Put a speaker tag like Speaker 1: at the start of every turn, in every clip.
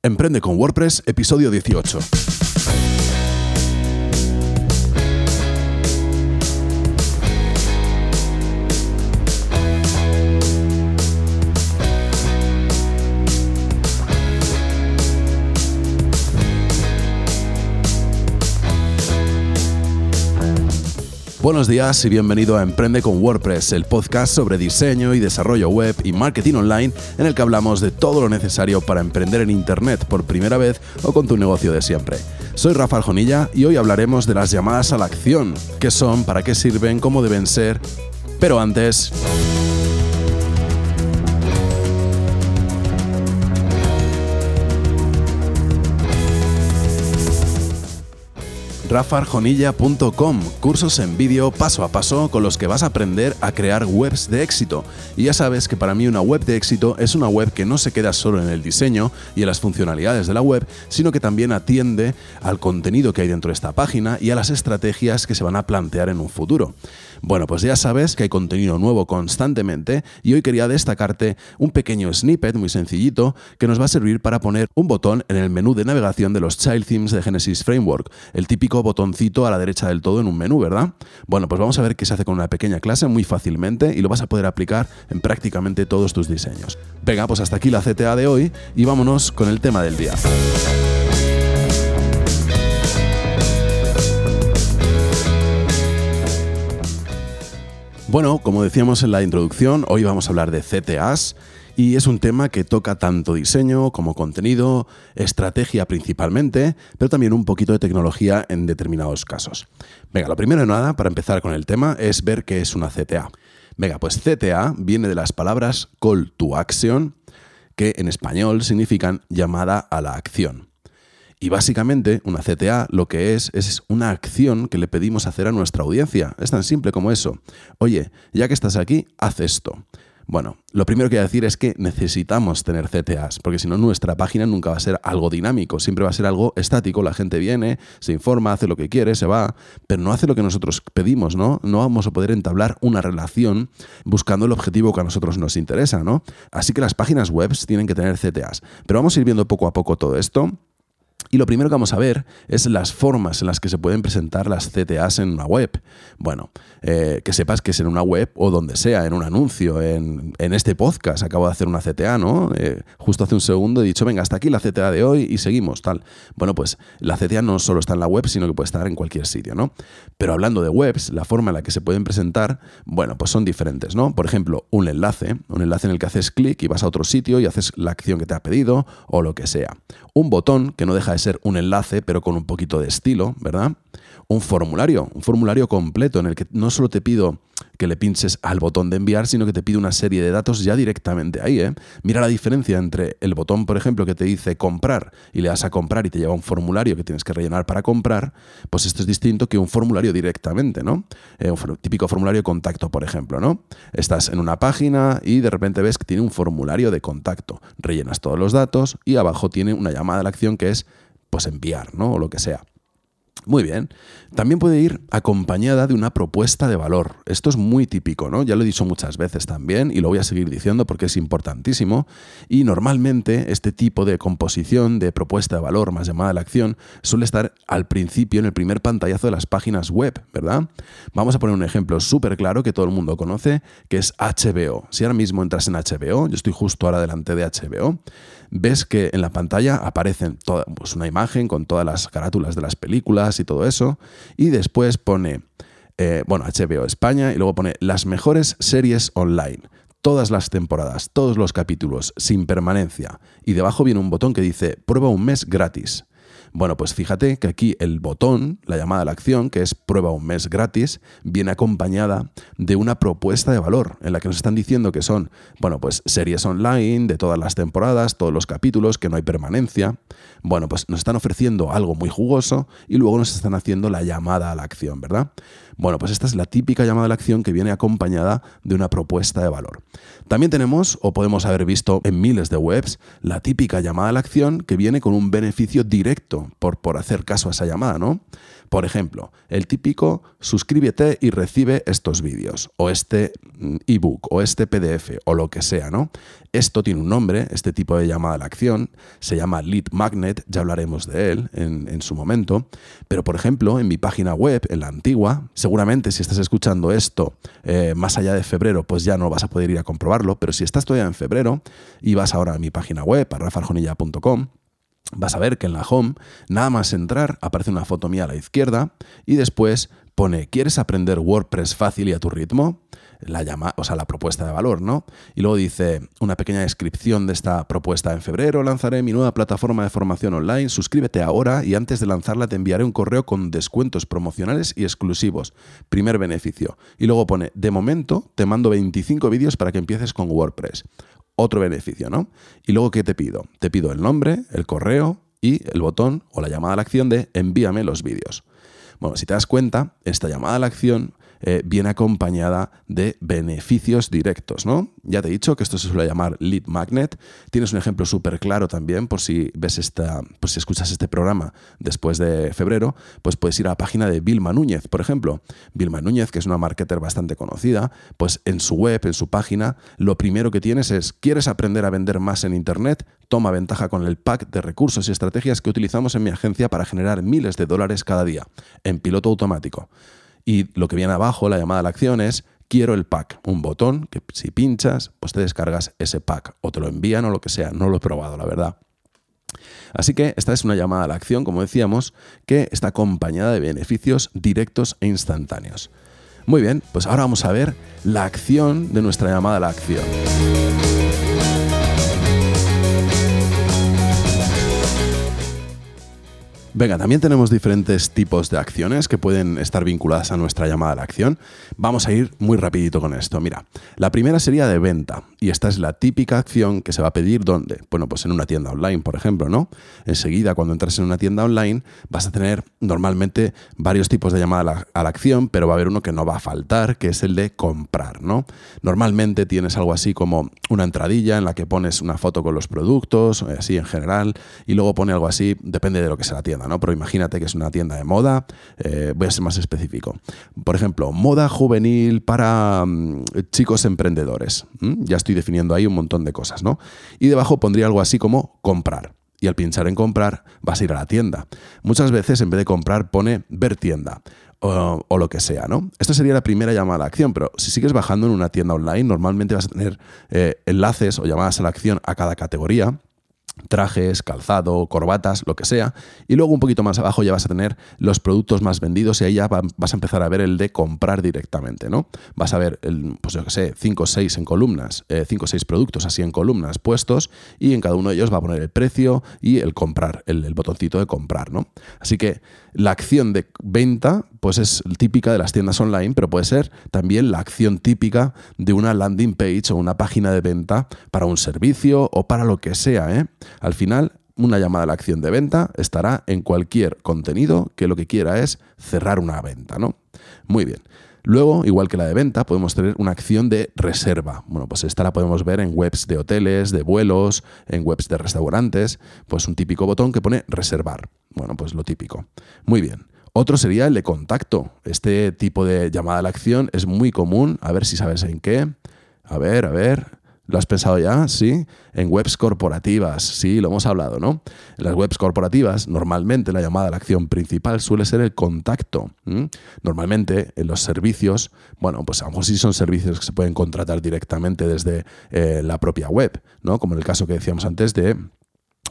Speaker 1: Emprende con WordPress, episodio 18. Buenos días y bienvenido a Emprende con WordPress, el podcast sobre diseño y desarrollo web y marketing online en el que hablamos de todo lo necesario para emprender en Internet por primera vez o con tu negocio de siempre. Soy Rafael Jonilla y hoy hablaremos de las llamadas a la acción, qué son, para qué sirven, cómo deben ser, pero antes... rafarjonilla.com, cursos en vídeo paso a paso con los que vas a aprender a crear webs de éxito. Y ya sabes que para mí una web de éxito es una web que no se queda solo en el diseño y en las funcionalidades de la web, sino que también atiende al contenido que hay dentro de esta página y a las estrategias que se van a plantear en un futuro. Bueno, pues ya sabes que hay contenido nuevo constantemente y hoy quería destacarte un pequeño snippet muy sencillito que nos va a servir para poner un botón en el menú de navegación de los Child Themes de Genesis Framework, el típico botoncito a la derecha del todo en un menú, ¿verdad? Bueno, pues vamos a ver qué se hace con una pequeña clase muy fácilmente y lo vas a poder aplicar en prácticamente todos tus diseños. Venga, pues hasta aquí la CTA de hoy y vámonos con el tema del día. Bueno, como decíamos en la introducción, hoy vamos a hablar de CTAs y es un tema que toca tanto diseño como contenido, estrategia principalmente, pero también un poquito de tecnología en determinados casos. Venga, lo primero de nada, para empezar con el tema, es ver qué es una CTA. Venga, pues CTA viene de las palabras call to action, que en español significan llamada a la acción. Y básicamente una CTA lo que es es una acción que le pedimos hacer a nuestra audiencia. Es tan simple como eso. Oye, ya que estás aquí, haz esto. Bueno, lo primero que voy a decir es que necesitamos tener CTAs, porque si no nuestra página nunca va a ser algo dinámico, siempre va a ser algo estático, la gente viene, se informa, hace lo que quiere, se va, pero no hace lo que nosotros pedimos, ¿no? No vamos a poder entablar una relación buscando el objetivo que a nosotros nos interesa, ¿no? Así que las páginas web tienen que tener CTAs. Pero vamos a ir viendo poco a poco todo esto y lo primero que vamos a ver es las formas en las que se pueden presentar las CTAs en una web. Bueno, eh, que sepas que es en una web o donde sea, en un anuncio, en, este podcast. Acabo de hacer una CTA, ¿no? Eh, justo hace un segundo he dicho, venga, hasta aquí la CTA de hoy y seguimos, tal. Bueno, pues la CTA no solo está en la web, sino que puede estar en cualquier sitio, ¿no? Pero hablando de webs, la forma en la que se pueden presentar, bueno, pues son diferentes, ¿no? Por ejemplo, un enlace, un enlace en el que haces clic y vas a otro sitio y haces la acción que te ha pedido o lo que sea. Un botón que no deja de ser un enlace, pero con un poquito de estilo, ¿verdad? Un formulario, un formulario completo en el que no solo te pido que le pinches al botón de enviar, sino que te pide una serie de datos ya directamente ahí. ¿eh? Mira la diferencia entre el botón, por ejemplo, que te dice comprar y le das a comprar y te lleva un formulario que tienes que rellenar para comprar, pues esto es distinto que un formulario directamente, ¿no? Eh, un típico formulario de contacto, por ejemplo, ¿no? Estás en una página y de repente ves que tiene un formulario de contacto. Rellenas todos los datos y abajo tiene una llamada a la acción que es pues enviar, ¿no? O lo que sea. Muy bien. También puede ir acompañada de una propuesta de valor. Esto es muy típico, ¿no? Ya lo he dicho muchas veces también y lo voy a seguir diciendo porque es importantísimo. Y normalmente este tipo de composición de propuesta de valor más llamada a la acción suele estar al principio en el primer pantallazo de las páginas web, ¿verdad? Vamos a poner un ejemplo súper claro que todo el mundo conoce, que es HBO. Si ahora mismo entras en HBO, yo estoy justo ahora delante de HBO, ves que en la pantalla aparecen toda, pues una imagen con todas las carátulas de las películas y todo eso. Y después pone, eh, bueno, HBO España y luego pone las mejores series online. Todas las temporadas, todos los capítulos, sin permanencia. Y debajo viene un botón que dice prueba un mes gratis. Bueno, pues fíjate que aquí el botón, la llamada a la acción, que es prueba un mes gratis, viene acompañada de una propuesta de valor en la que nos están diciendo que son, bueno, pues series online de todas las temporadas, todos los capítulos, que no hay permanencia. Bueno, pues nos están ofreciendo algo muy jugoso y luego nos están haciendo la llamada a la acción, ¿verdad? Bueno, pues esta es la típica llamada a la acción que viene acompañada de una propuesta de valor. También tenemos, o podemos haber visto en miles de webs, la típica llamada a la acción que viene con un beneficio directo por, por hacer caso a esa llamada, ¿no? Por ejemplo, el típico suscríbete y recibe estos vídeos, o este mm, ebook, o este PDF, o lo que sea, ¿no? Esto tiene un nombre, este tipo de llamada a la acción, se llama Lead Magnet, ya hablaremos de él en, su momento, pero por ejemplo, en mi página web, en la antigua, seguramente si estás escuchando esto eh, más allá de febrero, pues ya no vas a poder ir a comprobarlo, pero si estás todavía en febrero y vas ahora a mi página web, a rafarjonilla.com, vas a ver que en la home, nada más entrar, aparece una foto mía a la izquierda y después pone, ¿quieres aprender WordPress fácil y a tu ritmo? La llama, o sea, la propuesta de valor, ¿no? Y luego dice una pequeña descripción de esta propuesta. En febrero lanzaré mi nueva plataforma de formación online. Suscríbete ahora y antes de lanzarla te enviaré un correo con descuentos promocionales y exclusivos. Primer beneficio. Y luego pone, de momento te mando 25 vídeos para que empieces con WordPress otro beneficio, ¿no? Y luego, ¿qué te pido? Te pido el nombre, el correo y el botón o la llamada a la acción de envíame los vídeos. Bueno, si te das cuenta, esta llamada a la acción eh, viene acompañada de beneficios directos, ¿no? Ya te he dicho que esto se suele llamar lead magnet. Tienes un ejemplo súper claro también por si ves esta, por si escuchas este programa después de febrero, pues puedes ir a la página de Vilma Núñez, por ejemplo. Vilma Núñez, que es una marketer bastante conocida, pues en su web, en su página, lo primero que tienes es, ¿quieres aprender a vender más en Internet? Toma ventaja con el pack de recursos y estrategias que utilizamos en mi agencia para generar miles de dólares cada día, en piloto automático. Y lo que viene abajo, la llamada a la acción, es quiero el pack. Un botón que si pinchas, pues te descargas ese pack o te lo envían o lo que sea. No lo he probado, la verdad. Así que esta es una llamada a la acción, como decíamos, que está acompañada de beneficios directos e instantáneos. Muy bien, pues ahora vamos a ver la acción de nuestra llamada a la acción. Venga, también tenemos diferentes tipos de acciones que pueden estar vinculadas a nuestra llamada a la acción. Vamos a ir muy rapidito con esto. Mira, la primera sería de venta y esta es la típica acción que se va a pedir ¿dónde? Bueno, pues en una tienda online, por ejemplo, ¿no? Enseguida, cuando entras en una tienda online, vas a tener normalmente varios tipos de llamada a la, acción, pero va a haber uno que no va a faltar, que es el de comprar, ¿no? Normalmente tienes algo así como una entradilla en la que pones una foto con los productos, así en general, y luego pone algo así, depende de lo que sea la tienda. Pero imagínate que es una tienda de moda, eh, voy a ser más específico. Por ejemplo, moda juvenil para mm, chicos emprendedores. Ya definiendo ahí un montón de cosas, ¿no? Y debajo pondría algo así como comprar. Y al pinchar en comprar vas a ir a la tienda. Muchas veces en vez de comprar pone ver tienda. O, lo que sea, ¿no? Esto sería la primera llamada a la acción, pero si sigues bajando en una tienda online, normalmente vas a tener eh, enlaces o llamadas a la acción a cada categoría trajes, calzado, corbatas, lo que sea. Y luego un poquito más abajo ya vas a tener los productos más vendidos y ahí ya vas a empezar a ver el de comprar directamente, ¿no? Vas a ver, el, pues yo qué sé, 5 o 6 en columnas, 5 o 6 productos así en columnas puestos y en cada uno de ellos va a poner el precio y el comprar, el, el botoncito de comprar, ¿no? Así que la acción de venta pues es típica de las tiendas online, pero puede ser también la acción típica de una landing page o una página de venta para un servicio o para lo que sea. ¿eh? Al final, una llamada a la acción de venta estará en cualquier contenido que lo que quiera es cerrar una venta, ¿no? Muy bien. Luego, igual que la de venta, podemos tener una acción de reserva. Bueno, pues esta la podemos ver en webs de hoteles, de vuelos, en webs de restaurantes, pues un típico botón que pone reservar. Bueno, pues lo típico. Muy bien. Otro sería el de contacto. Este tipo de llamada a la acción es muy común. A ver si sabes en qué. A ver, a ver. ¿Lo has pensado ya? Sí. En webs corporativas, sí, lo hemos hablado, ¿no? En las webs corporativas, normalmente la llamada a la acción principal suele ser el contacto. Normalmente en los servicios, bueno, pues a lo mejor sí son servicios que se pueden contratar directamente desde eh, la propia web, ¿no? Como en el caso que decíamos antes de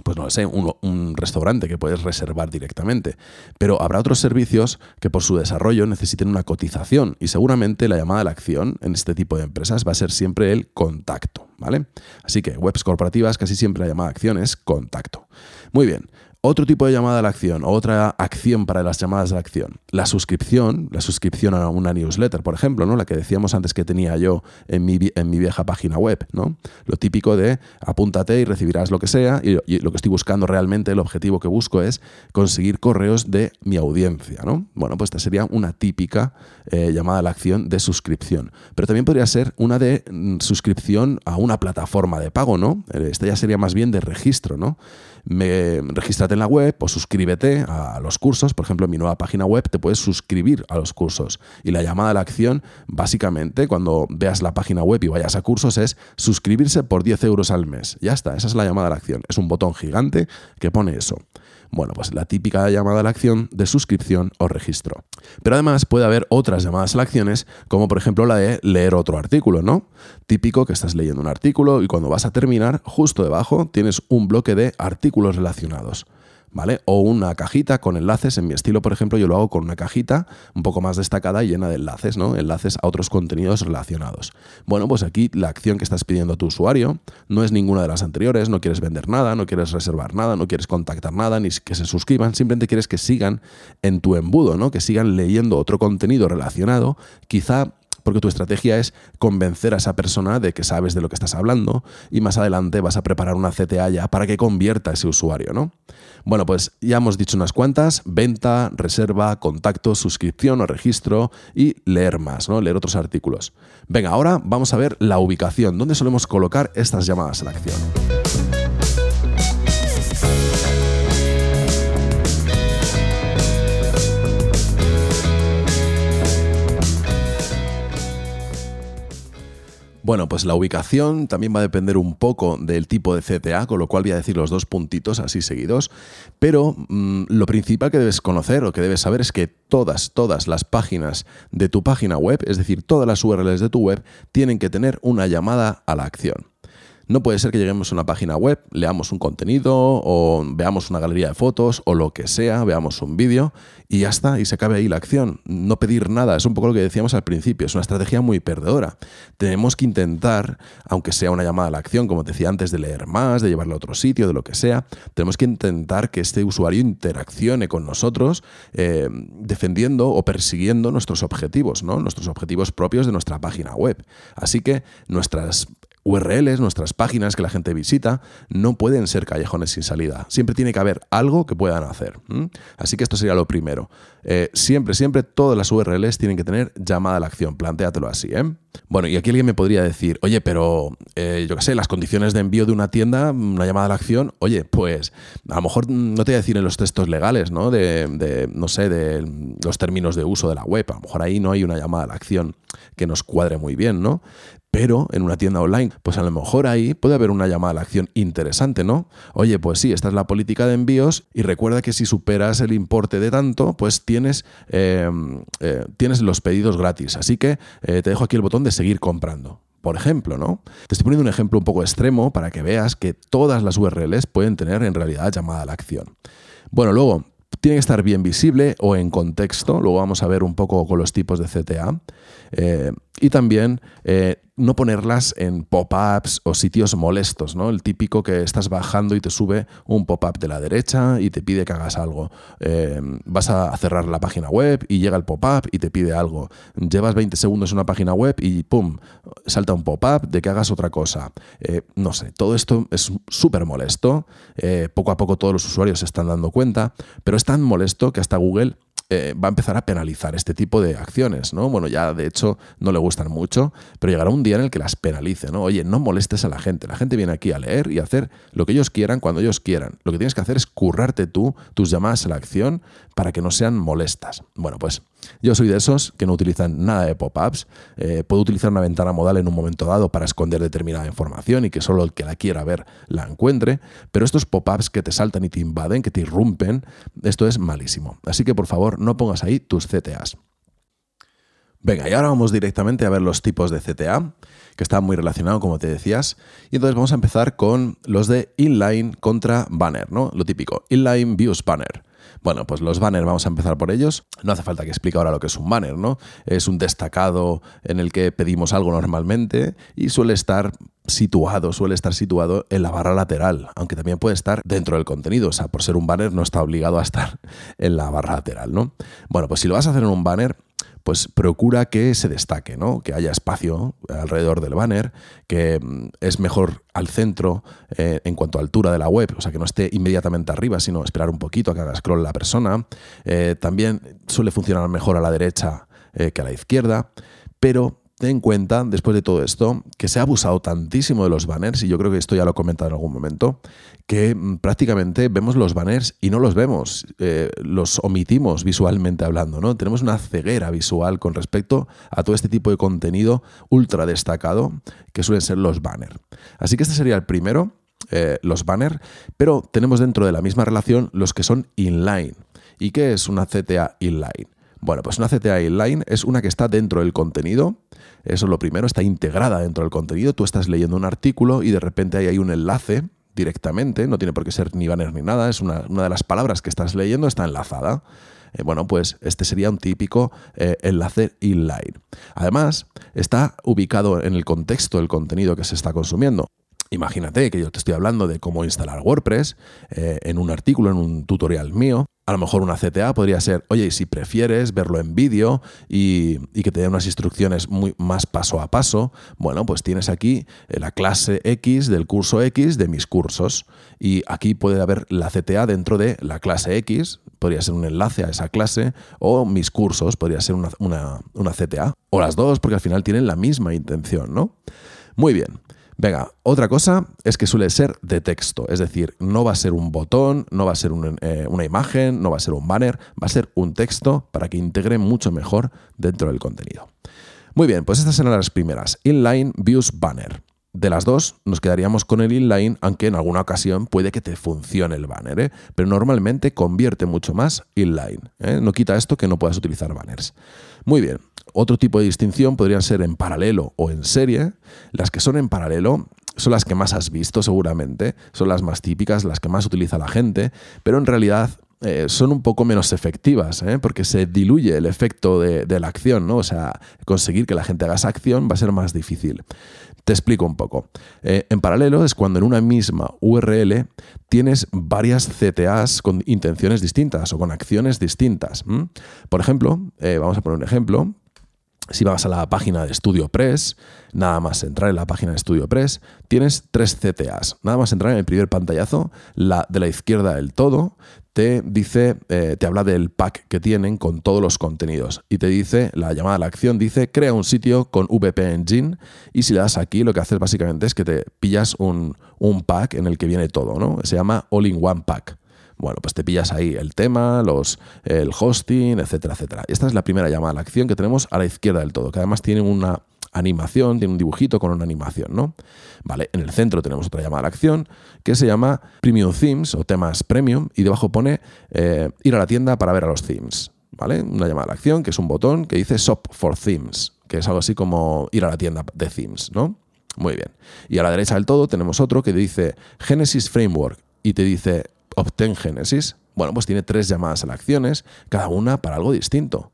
Speaker 1: pues no sé, un, restaurante que puedes reservar directamente. Pero habrá otros servicios que por su desarrollo necesiten una cotización y seguramente la llamada a la acción en este tipo de empresas va a ser siempre el contacto, ¿vale? Así que webs corporativas casi siempre la llamada a acción es contacto. Muy bien. Otro tipo de llamada a la acción, otra acción para las llamadas a la acción. La suscripción, la suscripción a una newsletter, por ejemplo, ¿no? La que decíamos antes que tenía yo en mi, en mi vieja página web, ¿no? Lo típico de apúntate y recibirás lo que sea. Y, lo que estoy buscando realmente, el objetivo que busco es conseguir correos de mi audiencia, ¿no? Bueno, pues esta sería una típica eh, llamada a la acción de suscripción. Pero también podría ser una de mm, suscripción a una plataforma de pago, ¿no? Eh, esta ya sería más bien de registro, ¿no? Me, regístrate en la web o suscríbete a los cursos. Por ejemplo, en mi nueva página web te puedes suscribir a los cursos. Y la llamada a la acción, básicamente, cuando veas la página web y vayas a cursos, es suscribirse por 10 euros al mes. Ya está, esa es la llamada a la acción. Es un botón gigante que pone eso. Bueno, pues la típica llamada a la acción de suscripción o registro. Pero además puede haber otras llamadas a la acciones, como por ejemplo la de leer otro artículo, ¿no? Típico que estás leyendo un artículo y cuando vas a terminar, justo debajo tienes un bloque de artículos relacionados. ¿Vale? O una cajita con enlaces. En mi estilo, por ejemplo, yo lo hago con una cajita un poco más destacada y llena de enlaces, ¿no? Enlaces a otros contenidos relacionados. Bueno, pues aquí la acción que estás pidiendo a tu usuario no es ninguna de las anteriores, no quieres vender nada, no quieres reservar nada, no quieres contactar nada, ni que se suscriban, simplemente quieres que sigan en tu embudo, ¿no? Que sigan leyendo otro contenido relacionado, quizá porque tu estrategia es convencer a esa persona de que sabes de lo que estás hablando y más adelante vas a preparar una CTA ya para que convierta a ese usuario, ¿no? Bueno, pues ya hemos dicho unas cuantas, venta, reserva, contacto, suscripción o registro y leer más, ¿no? Leer otros artículos. Venga, ahora vamos a ver la ubicación, dónde solemos colocar estas llamadas la acción. Bueno, pues la ubicación también va a depender un poco del tipo de CTA, con lo cual voy a decir los dos puntitos así seguidos. Pero mm, lo principal que debes conocer o que debes saber es que todas, todas las páginas de tu página web, es decir, todas las URLs de tu web, tienen que tener una llamada a la acción. No puede ser que lleguemos a una página web, leamos un contenido o veamos una galería de fotos o lo que sea, veamos un vídeo y ya está, y se acabe ahí la acción. No pedir nada, es un poco lo que decíamos al principio, es una estrategia muy perdedora. Tenemos que intentar, aunque sea una llamada a la acción, como te decía antes, de leer más, de llevarlo a otro sitio, de lo que sea, tenemos que intentar que este usuario interaccione con nosotros eh, defendiendo o persiguiendo nuestros objetivos, ¿no? nuestros objetivos propios de nuestra página web. Así que nuestras URLs, nuestras páginas que la gente visita, no pueden ser callejones sin salida. Siempre tiene que haber algo que puedan hacer. Así que esto sería lo primero. Eh, siempre, siempre todas las URLs tienen que tener llamada a la acción. Plantéatelo así. ¿eh? Bueno, y aquí alguien me podría decir, oye, pero eh, yo qué sé, las condiciones de envío de una tienda, una llamada a la acción, oye, pues a lo mejor no te voy a decir en los textos legales, ¿no? De, de, no sé, de los términos de uso de la web. A lo mejor ahí no hay una llamada a la acción que nos cuadre muy bien, ¿no? Pero en una tienda online, pues a lo mejor ahí puede haber una llamada a la acción interesante, ¿no? Oye, pues sí, esta es la política de envíos y recuerda que si superas el importe de tanto, pues tienes, eh, eh, tienes los pedidos gratis. Así que eh, te dejo aquí el botón de seguir comprando. Por ejemplo, ¿no? Te estoy poniendo un ejemplo un poco extremo para que veas que todas las URLs pueden tener en realidad llamada a la acción. Bueno, luego, tiene que estar bien visible o en contexto, luego vamos a ver un poco con los tipos de CTA. Y también no ponerlas en pop-ups o sitios molestos, ¿no? El típico que estás bajando y te sube un pop-up de la derecha y te pide que hagas algo. Eh, vas a cerrar la página web y llega el pop-up y te pide algo. Llevas 20 segundos en una página web y ¡pum! salta un pop-up de que hagas otra cosa. Eh, no sé, todo esto es súper molesto. Eh, poco a poco todos los usuarios se están dando cuenta, pero es tan molesto que hasta Google eh, va a empezar a penalizar este tipo de acciones, ¿no? Bueno, ya de hecho no le gustan mucho, pero llegará un día en el que las penalice, ¿no? Oye, no molestes a la gente. La gente viene aquí a leer y a hacer lo que ellos quieran cuando ellos quieran. Lo que tienes que hacer es currarte tú tus llamadas a la acción para que no sean molestas. Bueno, pues yo soy de esos que no utilizan nada de pop-ups. Eh, puedo utilizar una ventana modal en un momento dado para esconder determinada información y que solo el que la quiera ver la encuentre, pero estos pop-ups que te saltan y te invaden, que te irrumpen, esto es malísimo. Así que por favor no pongas ahí tus CTAs. Venga, y ahora vamos directamente a ver los tipos de CTA, que están muy relacionados, como te decías. Y entonces vamos a empezar con los de inline contra banner, ¿no? Lo típico, inline views banner. Bueno, pues los banners vamos a empezar por ellos. No hace falta que explique ahora lo que es un banner, ¿no? Es un destacado en el que pedimos algo normalmente y suele estar situado, suele estar situado en la barra lateral, aunque también puede estar dentro del contenido. O sea, por ser un banner no está obligado a estar en la barra lateral, ¿no? Bueno, pues si lo vas a hacer en un banner, pues procura que se destaque, ¿no? que haya espacio alrededor del banner, que mm, es mejor al centro eh, en cuanto a altura de la web, o sea, que no esté inmediatamente arriba, sino esperar un poquito a que haga scroll la persona. Eh, también suele funcionar mejor a la derecha eh, que a la izquierda, pero ten en cuenta, después de todo esto, que se ha abusado tantísimo de los banners, y yo creo que esto ya lo he comentado en algún momento, que mm, prácticamente vemos los banners y no los vemos, eh, los omitimos visualmente hablando, ¿no? Tenemos una ceguera visual con respecto a todo este tipo de contenido ultra destacado que suelen ser los banners. Así que este sería el primero, eh, los banners, pero tenemos dentro de la misma relación los que son inline. ¿Y qué es una CTA inline? Bueno, pues una CTA inline es una que está dentro del contenido. Eso es lo primero, está integrada dentro del contenido. Tú estás leyendo un artículo y de repente ahí hay un enlace directamente, no tiene por qué ser ni banner ni nada, es una, de las palabras que estás leyendo, está enlazada. Eh, bueno, pues este sería un típico eh, enlace inline. Además, está ubicado en el contexto del contenido que se está consumiendo. Imagínate que yo te estoy hablando de cómo instalar WordPress eh, en un artículo, en un tutorial mío. A lo mejor una CTA podría ser, oye, si prefieres verlo en vídeo y, que te dé unas instrucciones muy, más paso a paso, bueno, pues tienes aquí eh, la clase X del curso X de mis cursos. Y aquí puede haber la CTA dentro de la clase X, podría ser un enlace a esa clase, o mis cursos, podría ser una, una CTA. O las dos, porque al final tienen la misma intención, ¿no? Muy bien. Venga, otra cosa es que suele ser de texto, es decir, no va a ser un botón, no va a ser eh, una imagen, no va a ser un banner, va a ser un texto para que integre mucho mejor dentro del contenido. Muy bien, pues estas serán las primeras, inline, views, banner. De las dos nos quedaríamos con el inline, aunque en alguna ocasión puede que te funcione el banner, ¿eh? pero normalmente convierte mucho más inline. ¿eh? No quita esto que no puedas utilizar banners. Muy bien, otro tipo de distinción podrían ser en paralelo o en serie. Las que son en paralelo son las que más has visto seguramente, son las más típicas, las que más utiliza la gente, pero en realidad eh, son un poco menos efectivas, ¿eh? porque se diluye el efecto de, la acción, ¿no? O sea, conseguir que la gente haga esa acción va a ser más difícil. Te explico un poco. Eh, en paralelo es cuando en una misma URL tienes varias CTAs con intenciones distintas o con acciones distintas. Por ejemplo, vamos a poner un ejemplo. Si vas a la página de StudioPress, nada más entrar en la página de StudioPress, tienes tres CTAs. Nada más entrar en el primer pantallazo, la de la izquierda del todo, te dice, eh, te habla del pack que tienen con todos los contenidos. Y te dice, la llamada a la acción dice, crea un sitio con VP Engine. Y si le das aquí, lo que haces básicamente es que te pillas un, un pack en el que viene todo, ¿no? Se llama All-in-One Pack. Bueno, pues te pillas ahí el tema, los, el hosting, etcétera, etcétera. Esta es la primera llamada a la acción que tenemos a la izquierda del todo, que además tiene una animación, tiene un dibujito con una animación, ¿no? Vale, en el centro tenemos otra llamada a la acción que se llama Premium Themes o temas premium y debajo pone eh, ir a la tienda para ver a los themes, ¿vale? Una llamada a la acción que es un botón que dice Shop for Themes, que es algo así como ir a la tienda de themes, ¿no? Muy bien. Y a la derecha del todo tenemos otro que dice Genesis Framework y te dice Obtén Génesis. Bueno, pues tiene tres llamadas a las acciones, cada una para algo distinto.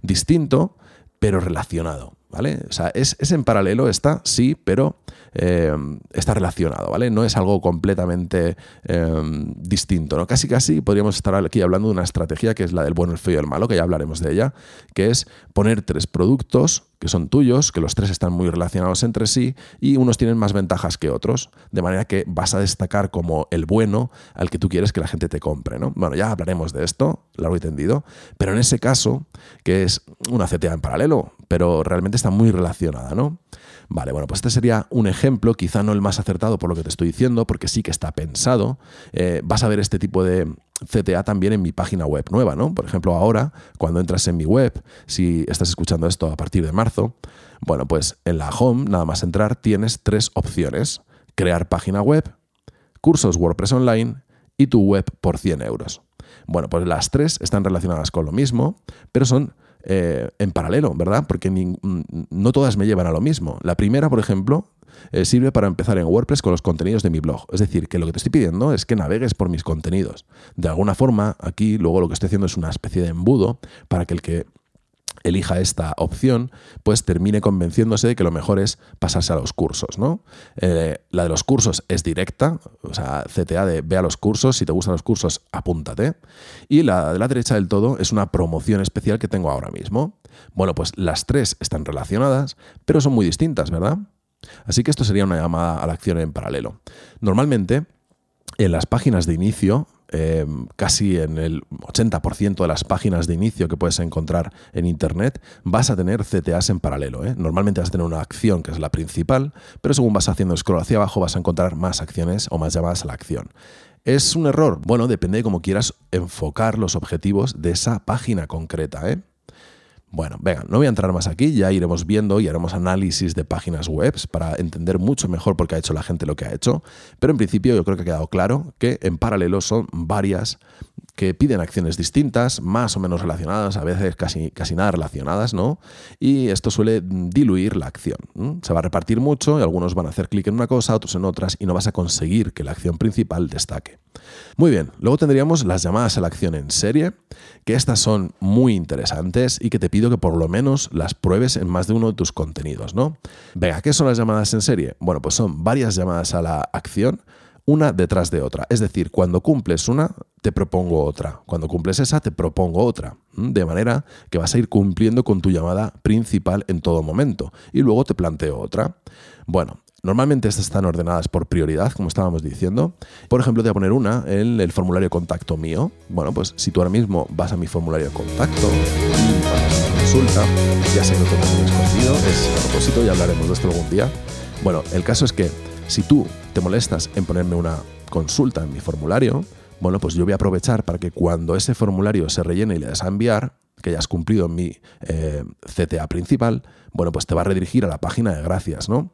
Speaker 1: Distinto, pero relacionado. ¿Vale? O sea, es, en paralelo, está, sí, pero eh, está relacionado, ¿vale? No es algo completamente eh, distinto, ¿no? Casi casi podríamos estar aquí hablando de una estrategia que es la del bueno, el feo y el malo, que ya hablaremos de ella, que es poner tres productos que son tuyos, que los tres están muy relacionados entre sí y unos tienen más ventajas que otros, de manera que vas a destacar como el bueno al que tú quieres que la gente te compre. ¿no? Bueno, ya hablaremos de esto, largo y tendido, pero en ese caso, que es una CTA en paralelo, pero realmente está muy relacionada, ¿no? Vale, bueno, pues este sería un ejemplo, quizá no el más acertado por lo que te estoy diciendo, porque sí que está pensado. Eh, vas a ver este tipo de, CTA también en mi página web nueva, ¿no? Por ejemplo, ahora, cuando entras en mi web, si estás escuchando esto a partir de marzo, bueno, pues en la home, nada más entrar, tienes tres opciones. Crear página web, cursos WordPress online y tu web por 100 euros. Bueno, pues las tres están relacionadas con lo mismo, pero son eh, en paralelo, ¿verdad? Porque no todas me llevan a lo mismo. La primera, por ejemplo, eh, sirve para empezar en WordPress con los contenidos de mi blog. Es decir, que lo que te estoy pidiendo es que navegues por mis contenidos. De alguna forma, aquí luego lo que estoy haciendo es una especie de embudo para que el que elija esta opción, pues termine convenciéndose de que lo mejor es pasarse a los cursos, ¿no? Eh, la de los cursos es directa, o sea, CTA de ve a los cursos, si te gustan los cursos, apúntate. Y la de la derecha del todo es una promoción especial que tengo ahora mismo. Bueno, pues las tres están relacionadas, pero son muy distintas, ¿verdad? Así que esto sería una llamada a la acción en paralelo. Normalmente, en las páginas de inicio, em, casi en el 80% de las páginas de inicio que puedes encontrar en Internet, vas a tener CTAs en paralelo. ¿eh? Normalmente vas a tener una acción que es la principal, pero según vas haciendo scroll hacia abajo vas a encontrar más acciones o más llamadas a la acción. ¿Es un error? Bueno, depende de cómo quieras enfocar los objetivos de esa página concreta. ¿eh? Bueno, venga, no voy a entrar más aquí, ya iremos viendo y haremos análisis de páginas web para entender mucho mejor por qué ha hecho la gente lo que ha hecho, pero en principio yo creo que ha quedado claro que en paralelo son varias que piden acciones distintas, más o menos relacionadas, a veces casi, casi nada relacionadas, ¿no? Y esto suele diluir la acción. Se va a repartir mucho y algunos van a hacer clic en una cosa, otros en otras, y no vas a conseguir que la acción principal destaque. Muy bien, luego tendríamos las llamadas a la acción en serie, que estas son muy interesantes y que te pido que por lo menos las pruebes en más de uno de tus contenidos, ¿no? Venga, ¿qué son las llamadas en serie? Bueno, pues son varias llamadas a la acción una detrás de otra. Es decir, cuando cumples una, te propongo otra. Cuando cumples esa, te propongo otra. De manera que vas a ir cumpliendo con tu llamada principal en todo momento. Y luego te planteo otra. Bueno, Normalmente estas están ordenadas por prioridad, como estábamos diciendo. Por ejemplo, te voy a poner una en el formulario contacto mío. Bueno, pues si tú ahora mismo vas a mi formulario contacto y consulta, ya sé que lo tengo escondido, es a propósito, ya hablaremos de esto algún día. Bueno, el caso es que si tú te molestas en ponerme una consulta en mi formulario, bueno, pues yo voy a aprovechar para que cuando ese formulario se rellene y le des a enviar, que ya has cumplido mi eh, CTA principal, bueno, pues te va a redirigir a la página de gracias, ¿no?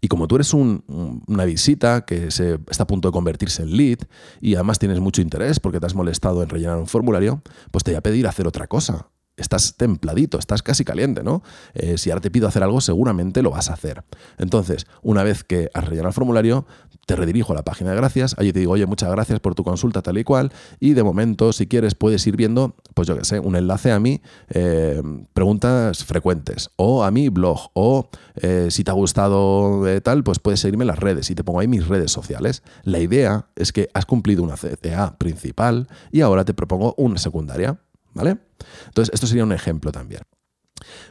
Speaker 1: Y como tú eres una visita que está a punto de convertirse en lead y además tienes mucho interés porque te has molestado en rellenar un formulario, pues te voy a pedir hacer otra cosa estás templadito, estás casi caliente, ¿no? Eh, si ahora te pido hacer algo, seguramente lo vas a hacer. Entonces, una vez que has rellenado el formulario, te redirijo a la página de gracias, allí te digo, oye, muchas gracias por tu consulta tal y cual, y de momento, si quieres, puedes ir viendo, pues yo qué sé, un enlace a mí, eh, preguntas frecuentes, o a mi blog, o eh, si te ha gustado tal, pues puedes seguirme en las redes, y te pongo ahí mis redes sociales. La idea es que has cumplido una CTA principal y ahora te propongo una secundaria. ¿vale? Entonces, esto sería un ejemplo también.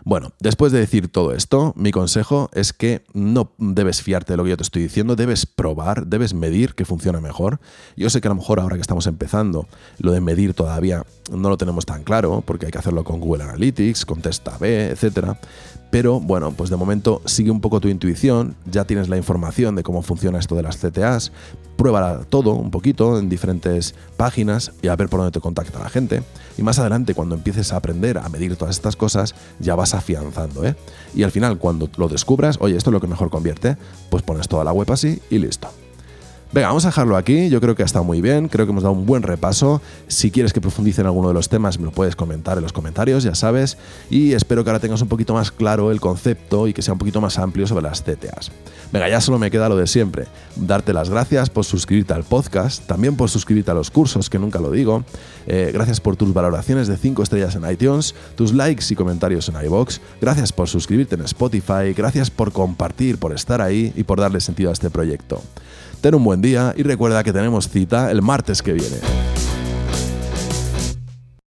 Speaker 1: Bueno, después de decir todo esto, mi consejo es que no debes fiarte de lo que yo te estoy diciendo, debes probar, debes medir que funciona mejor. Yo sé que a lo mejor ahora que estamos empezando, lo de medir todavía no lo tenemos tan claro, porque hay que hacerlo con Google Analytics, con Test B, etc. Pero bueno, pues de momento sigue un poco tu intuición, ya tienes la información de cómo funciona esto de las CTAs, prueba todo un poquito en diferentes páginas y a ver por dónde te contacta la gente. Y más adelante, cuando empieces a aprender a medir todas estas cosas, ya vas afianzando. ¿eh? Y al final, cuando lo descubras, oye, esto es lo que mejor convierte, pues pones toda la web así y listo. Venga, vamos a dejarlo aquí. Yo creo que ha estado muy bien. Creo que hemos dado un buen repaso. Si quieres que profundice en alguno de los temas, me lo puedes comentar en los comentarios, ya sabes. Y espero que ahora tengas un poquito más claro el concepto y que sea un poquito más amplio sobre las CTAs. Venga, ya solo me queda lo de siempre. Darte las gracias por suscribirte al podcast, también por suscribirte a los cursos, que nunca lo digo. Eh, gracias por tus valoraciones de 5 estrellas en iTunes, tus likes y comentarios en iBox. Gracias por suscribirte en Spotify. Gracias por compartir, por estar ahí y por darle sentido a este proyecto. Ten un buen día y recuerda que tenemos cita el martes que viene.